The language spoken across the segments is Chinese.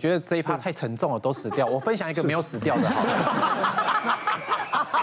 觉得这一趴太沉重了，都死掉。我分享一个没有死掉的好了。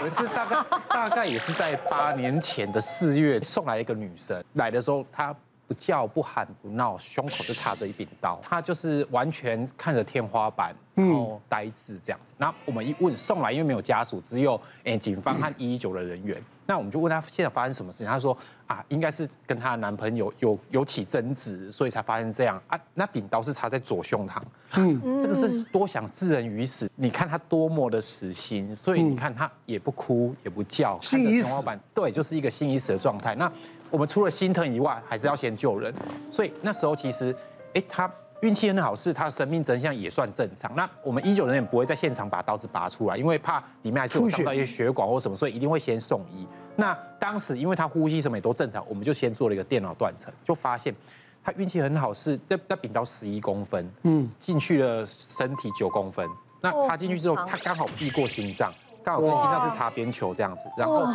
我是大概大概也是在八年前的四月送来一个女生，来的时候她不叫不喊不闹，胸口就插着一柄刀，他就是完全看着天花板，然后呆滞这样子。那我们一问送来，因为没有家属，只有诶警方和一一九的人员。那我们就问他现在发生什么事情，他说啊，应该是跟她的男朋友有有起争执，所以才发生这样啊。那柄刀是插在左胸膛，嗯，这个是多想置人于死。你看他多么的死心，所以你看他也不哭也不叫，看着天花板，对，就是一个心已死的状态。那我们除了心疼以外，还是要先救人。所以那时候其实，哎，他运气很好，是他的生命真相也算正常。那我们一九人员不会在现场把刀子拔出来，因为怕里面还是有伤到一些血管或什么，所以一定会先送医。那当时因为他呼吸什么也都正常，我们就先做了一个电脑断层，就发现他运气很好，是在在柄刀十一公分，嗯，进去了身体九公分。那插进去之后，他刚好避过心脏，刚好跟心脏是擦边球这样子，然后刚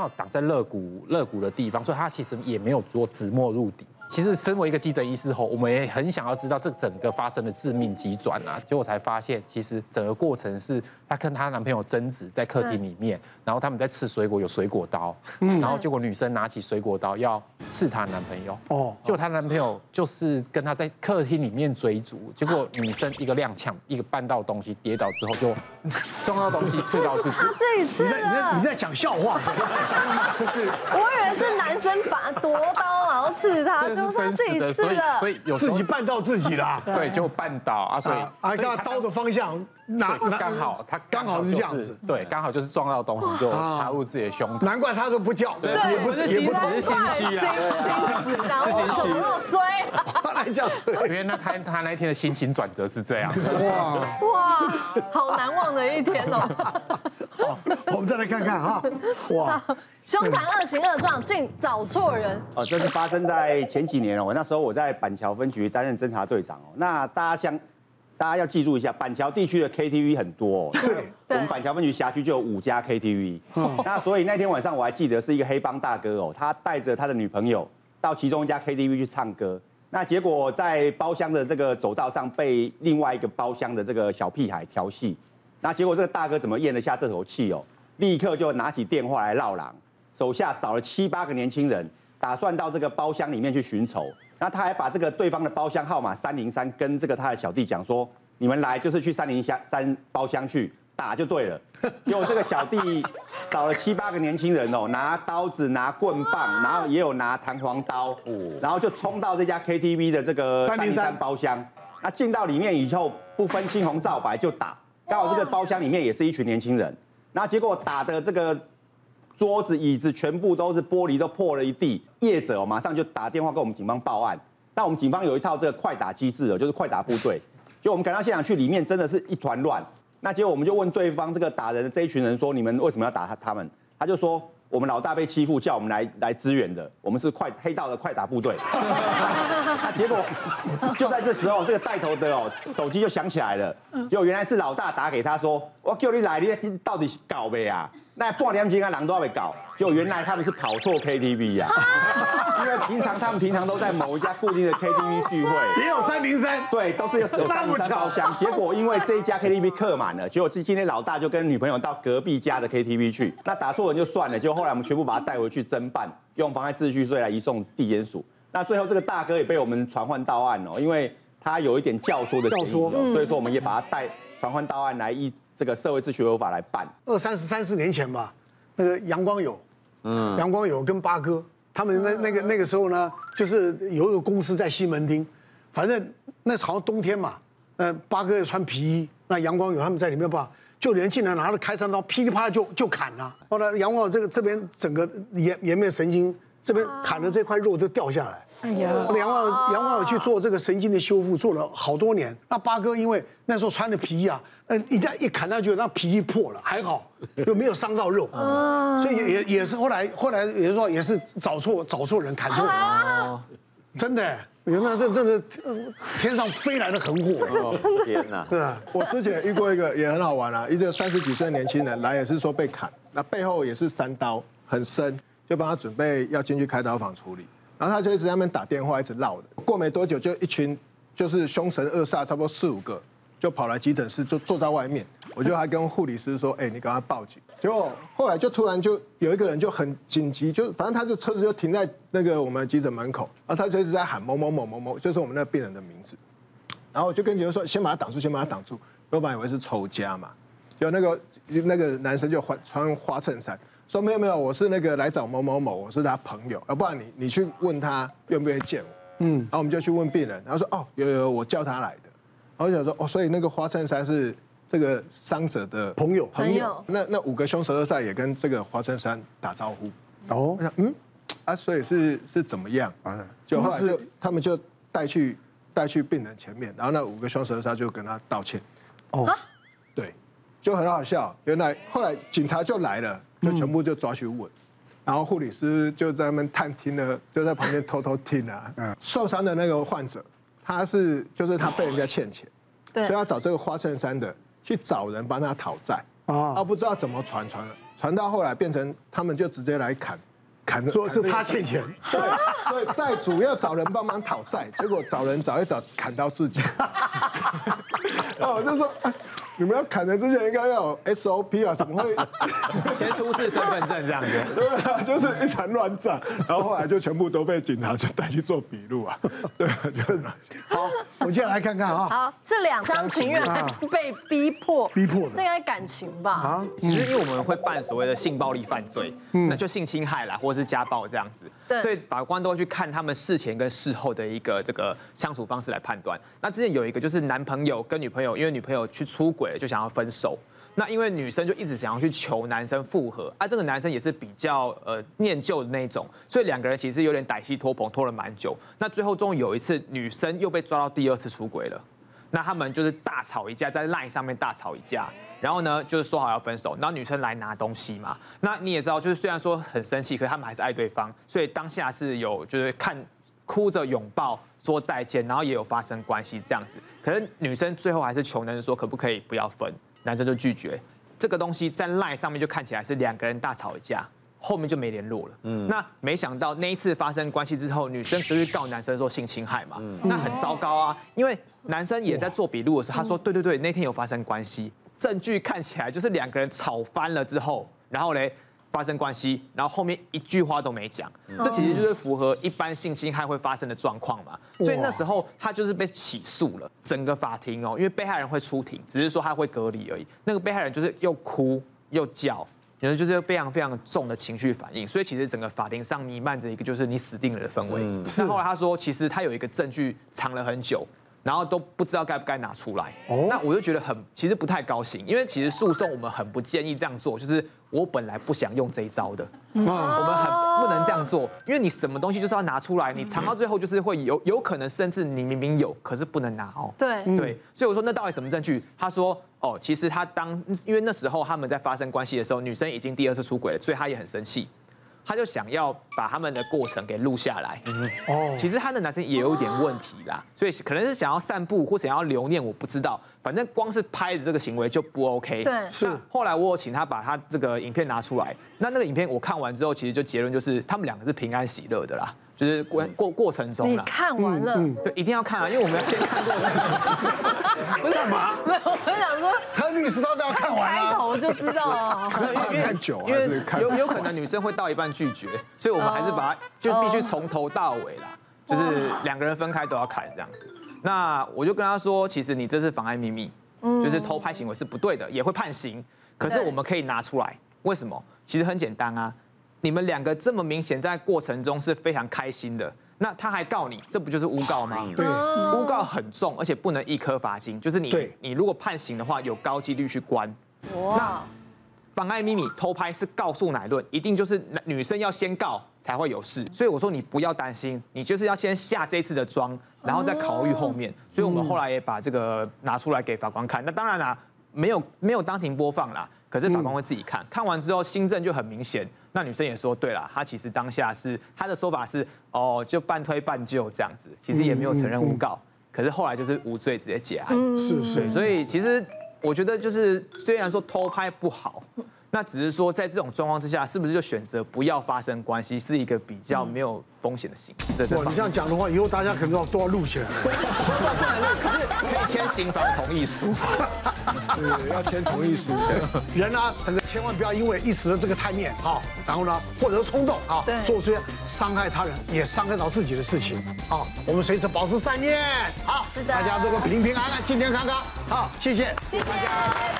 好挡在肋骨肋骨的地方，所以它其实也没有做直没入底。其实，身为一个急诊医师后，我们也很想要知道这整个发生的致命急转啊。结果才发现，其实整个过程是她跟她男朋友争执在客厅里面，然后他们在吃水果，有水果刀，然后结果女生拿起水果刀要刺她男朋友。哦，结果她男朋友就是跟她在客厅里面追逐，结果女生一个踉跄，一个绊到东西跌倒之后就 撞到东西刺到自己。他自己刺的。你在你在讲笑话？这是我以为是男生把夺刀刺他。就是真实的，所以所以有自己绊到自己啦，对，就绊倒啊，所以啊，刚刀的方向那刚好，他刚好是这样子，对，刚好就是撞到东西就插入自己的胸膛，难怪他都不叫，对，也不是也不，是心虚啊，是心虚，那么衰，他来叫衰，因为那他他那一天的心情转折是这样，哇哇，好难忘的一天哦，好，我们再来看看哈，哇。凶残恶行恶状，竟找错人哦！这是发生在前几年哦，那时候我在板桥分局担任侦查队长哦。那大家相，大家要记住一下，板桥地区的 KTV 很多哦。对。我们板桥分局辖区就有五家 KTV。那所以那天晚上我还记得是一个黑帮大哥哦，他带着他的女朋友到其中一家 KTV 去唱歌。那结果在包厢的这个走道上被另外一个包厢的这个小屁孩调戏。那结果这个大哥怎么咽得下这口气哦？立刻就拿起电话来闹狼。手下找了七八个年轻人，打算到这个包厢里面去寻仇。那他还把这个对方的包厢号码三零三跟这个他的小弟讲说：“你们来就是去三零三包厢去打就对了。”结果这个小弟找了七八个年轻人哦，拿刀子、拿棍棒，然后也有拿弹簧刀，然后就冲到这家 KTV 的这个三零三包厢。那进到里面以后，不分青红皂白就打。刚好这个包厢里面也是一群年轻人，然后结果打的这个。桌子、椅子全部都是玻璃，都破了一地。业者哦，马上就打电话跟我们警方报案。那我们警方有一套这个快打机制哦，就是快打部队。就我们赶到现场去，里面真的是一团乱。那结果我们就问对方这个打人的这一群人说：“你们为什么要打他？”他们他就说。我们老大被欺负，叫我们来来支援的。我们是快黑道的快打部队。结果就在这时候，这个带头的哦，手机就响起来了。结果原来是老大打给他说：“我叫你来，你到底是搞没啊？那半年前啊，人都要被搞。”结果原来他们是跑错 KTV 呀。因为平常他们平常都在某一家固定的 KTV 聚会，也有三零三，对，都是有三零三包厢。结果因为这一家 KTV 客满了，结果今天老大就跟女朋友到隔壁家的 KTV 去，那打错人就算了，结果后来我们全部把他带回去侦办，用妨碍秩序罪来移送地检署。那最后这个大哥也被我们传唤到案哦，因为他有一点教唆的嫌疑，所以说我们也把他带传唤到案来依这个社会秩序违法来办。二三十三四年前吧，那个杨光友，嗯，杨光友跟八哥。他们那那个那个时候呢，就是有一个公司在西门町，反正那好像冬天嘛，那，八哥也穿皮衣，那杨光友他们在里面吧，就连进来拿着开山刀，噼里啪啦就就砍了。后来杨光友这个这边整个颜颜面神经这边砍的这块肉就掉下来。哎呀，杨光杨光友去做这个神经的修复，做了好多年。那八哥因为那时候穿的皮衣啊，嗯，一旦一砍下去，那皮衣破了，还好 又没有伤到肉，所以也也也是后来后来也是说也是找错找错人砍错人，真的，你看那这真的天上飞来的横祸，天哪！对啊，我之前遇过一个也很好玩啊，一个三十几岁的年轻人来也是说被砍，那背后也是三刀很深，就帮他准备要进去开刀房处理。然后他就一直在那边打电话，一直闹的。过没多久，就一群就是凶神恶煞，差不多四五个，就跑来急诊室，就坐在外面，我就还跟护理师说，哎，你赶快报警。结果后来就突然就有一个人就很紧急，就反正他就车子就停在那个我们急诊门口，然后他就一直在喊某某某某某，就是我们那个病人的名字。然后我就跟警卫说，先把他挡住，先把他挡住。我本来以为是仇家嘛，就那个那个男生就穿花衬衫，说没有没有，我是那个来找某某某，我是他朋友，要不然你你去问他愿不愿意见我。嗯，然后我们就去问病人，然后说哦有有我叫他来的，然后我想说哦，所以那个花衬衫是这个伤者的朋友朋友，那那五个凶手恶煞也跟这个花衬衫打招呼。哦，我想嗯啊，所以是是怎么样啊？就后来就他们就带去带去病人前面，然后那五个凶手恶煞就跟他道歉。哦，对，就很好笑。原来后来警察就来了，就全部就抓去问，然后护理师就在那边探听了，就在旁边偷偷听啊。嗯，受伤的那个患者，他是就是他被人家欠钱，对，所以要找这个花衬衫的去找人帮他讨债。啊，他不知道怎么传传传到后来变成他们就直接来砍砍的，说是他欠钱，对，所以债主要找人帮忙讨债，结果找人找一找砍到自己。哦，我就说，你们要砍人之前应该要有 SOP 啊，怎么会 先出示身份证这样子？对啊，就是一场乱战，然后后来就全部都被警察就带去做笔录啊。对，就是好，我们接下来看看啊。好，这两厢情愿还是被逼迫？逼迫的，这应该感情吧？啊，其实因为我们会办所谓的性暴力犯罪，那就性侵害啦，或者是家暴这样子。对，所以法官都会去看他们事前跟事后的一个这个相处方式来判断。那之前有一个就是男朋友跟女朋友，因为女朋友去出轨。就想要分手，那因为女生就一直想要去求男生复合，啊，这个男生也是比较呃念旧的那种，所以两个人其实有点歹戏拖棚，拖了蛮久。那最后终于有一次，女生又被抓到第二次出轨了，那他们就是大吵一架，在 LINE 上面大吵一架，然后呢就是说好要分手，然后女生来拿东西嘛，那你也知道，就是虽然说很生气，可是他们还是爱对方，所以当下是有就是看哭着拥抱。说再见，然后也有发生关系这样子，可是女生最后还是求男生说可不可以不要分，男生就拒绝。这个东西在 LINE 上面就看起来是两个人大吵一架，后面就没联络了。嗯，那没想到那一次发生关系之后，女生就去告男生说性侵害嘛，嗯、那很糟糕啊，因为男生也在做笔录的时候，他说对对对，那天有发生关系，证据看起来就是两个人吵翻了之后，然后嘞。发生关系，然后后面一句话都没讲，这其实就是符合一般性侵害会发生的状况嘛。所以那时候他就是被起诉了，整个法庭哦，因为被害人会出庭，只是说他会隔离而已。那个被害人就是又哭又叫，有的就是非常非常重的情绪反应。所以其实整个法庭上弥漫着一个就是你死定了的氛围。是后来他说，其实他有一个证据藏了很久。然后都不知道该不该拿出来，那我就觉得很其实不太高兴，因为其实诉讼我们很不建议这样做，就是我本来不想用这一招的，我们很不能这样做，因为你什么东西就是要拿出来，你藏到最后就是会有有可能甚至你明明有，可是不能拿哦。对。对，所以我说那到底什么证据？他说哦，其实他当因为那时候他们在发生关系的时候，女生已经第二次出轨了，所以他也很生气。他就想要把他们的过程给录下来。哦，其实他的男生也有一点问题啦，所以可能是想要散步或想要留念，我不知道。反正光是拍的这个行为就不 OK。对，是。后来我有请他把他这个影片拿出来，那那个影片我看完之后，其实就结论就是他们两个是平安喜乐的啦。就是过过过程中啦，看完了，对，一定要看啊，因为我们要先看过程。不是干嘛？没有，我就想说，他律师都要看完开头就知道 了。因为太久，因为有有可能女生会到一半拒绝，所以我们还是把它就必须从头到尾啦，就是两个人分开都要看这样子。那我就跟他说，其实你这是妨碍秘密，就是偷拍行为是不对的，也会判刑。可是我们可以拿出来，为什么？其实很简单啊。你们两个这么明显在过程中是非常开心的，那他还告你，这不就是诬告吗？对，诬告很重，而且不能一颗罚金，就是你你如果判刑的话，有高几率去关。哇，那妨碍秘密偷拍是告诉乃论，一定就是女生要先告才会有事，所以我说你不要担心，你就是要先下这次的妆，然后再考虑后面。所以我们后来也把这个拿出来给法官看，那当然啦，没有没有当庭播放啦。可是法官会自己看，看完之后新证就很明显。那女生也说，对了，她其实当下是她的说法是，哦，就半推半就这样子，其实也没有承认诬告。可是后来就是无罪直接结案。是是。所以其实我觉得就是虽然说偷拍不好，那只是说在这种状况之下，是不是就选择不要发生关系，是一个比较没有风险的行为？对对。你这样讲的话，以后大家可能都要都要录起来。可是可以签刑房同意书。对，要签同意书。人呢，整个千万不要因为一时的这个贪念啊，然后呢，或者是冲动啊，做出伤害他人也伤害到自己的事情。好，我们随时保持善念。好，大家都平平安安、健健康康。好，谢谢。谢谢大家。